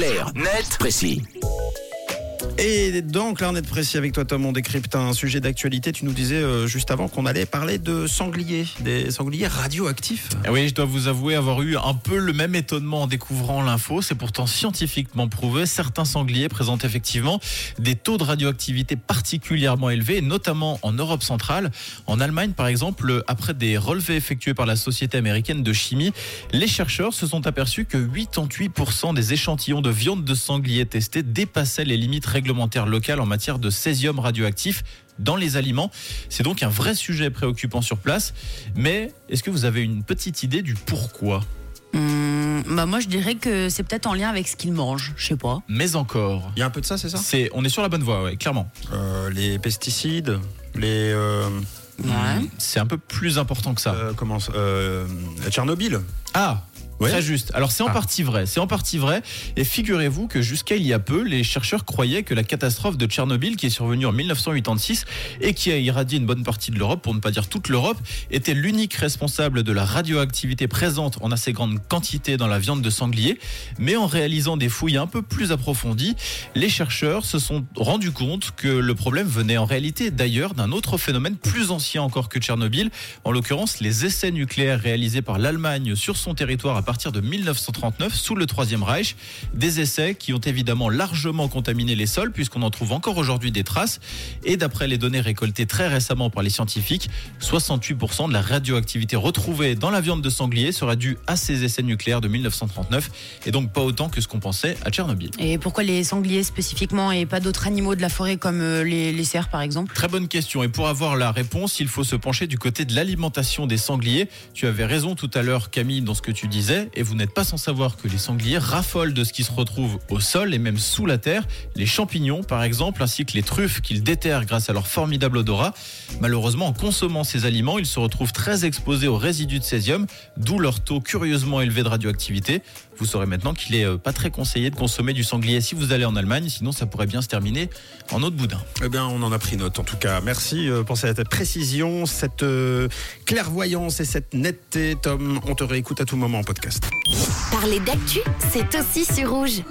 Clair, net, précis. Et donc, là, on est précis avec toi, Tom. On décrypte un sujet d'actualité. Tu nous disais euh, juste avant qu'on allait parler de sangliers, des sangliers radioactifs. Eh oui, je dois vous avouer avoir eu un peu le même étonnement en découvrant l'info. C'est pourtant scientifiquement prouvé. Certains sangliers présentent effectivement des taux de radioactivité particulièrement élevés, notamment en Europe centrale. En Allemagne, par exemple, après des relevés effectués par la Société américaine de chimie, les chercheurs se sont aperçus que 88% des échantillons de viande de sanglier testés dépassaient les limites réglementaires locales en matière de césium radioactif dans les aliments. C'est donc un vrai sujet préoccupant sur place. Mais est-ce que vous avez une petite idée du pourquoi? Hum, bah moi je dirais que c'est peut-être en lien avec ce qu'ils mangent, je sais pas. Mais encore. Il y a un peu de ça, c'est ça? C'est, on est sur la bonne voie, ouais, clairement. Euh, Les pesticides, les. euh, Ouais. C'est un peu plus important que ça. euh, comment ça? Euh, Tchernobyl Ah Ouais. Très juste. Alors c'est en Ah. partie vrai. C'est en partie vrai. Et figurez-vous que jusqu'à il y a peu, les chercheurs croyaient que la catastrophe de Tchernobyl, qui est survenue en 1986 et qui a irradié une bonne partie de l'Europe, pour ne pas dire toute l'Europe, était l'unique responsable de la radioactivité présente en assez grande quantité dans la viande de sanglier. Mais en réalisant des fouilles un peu plus approfondies, les chercheurs se sont rendus compte que le problème venait en réalité d'ailleurs d'un autre phénomène plus ancien encore que Tchernobyl, en l'occurrence les essais nucléaires réalisés par l'Allemagne sur son territoire à partir de 1939 sous le Troisième Reich. Des essais qui ont évidemment largement contaminé les sols puisqu'on en trouve encore aujourd'hui des traces. Et d'après les données récoltées très récemment par les scientifiques, 68% de la radioactivité retrouvée dans la viande de sanglier serait due à ces essais nucléaires de 1939 et donc pas autant que ce qu'on pensait à Tchernobyl. Et pourquoi les sangliers spécifiquement et pas d'autres animaux de la forêt comme euh, les, les cerfs par exemple? Très bonne question. Et pour avoir la réponse, il faut se pencher du côté de l'alimentation des sangliers. Tu avais raison tout à l'heure, Camille, dans ce que tu disais. Et vous n'êtes pas sans savoir que les sangliers raffolent de ce qui se retrouve au sol et même sous la terre. Les champignons, par exemple, ainsi que les truffes qu'ils déterrent grâce à leur formidable odorat. Malheureusement, en consommant ces aliments, ils se retrouvent très exposés aux résidus de césium, d'où leur taux curieusement élevé de radioactivité. Vous saurez maintenant qu'il est euh, pas très conseillé de consommer du sanglier si vous allez en Allemagne, sinon ça pourrait bien se terminer en de boudin. Eh bien, on en a pris note en tout cas. Merci euh, pour cette précision, cette euh, clairvoyance et cette netteté, Tom. On te réécoute à tout moment en Parler d'actu, c'est aussi sur. Rouge.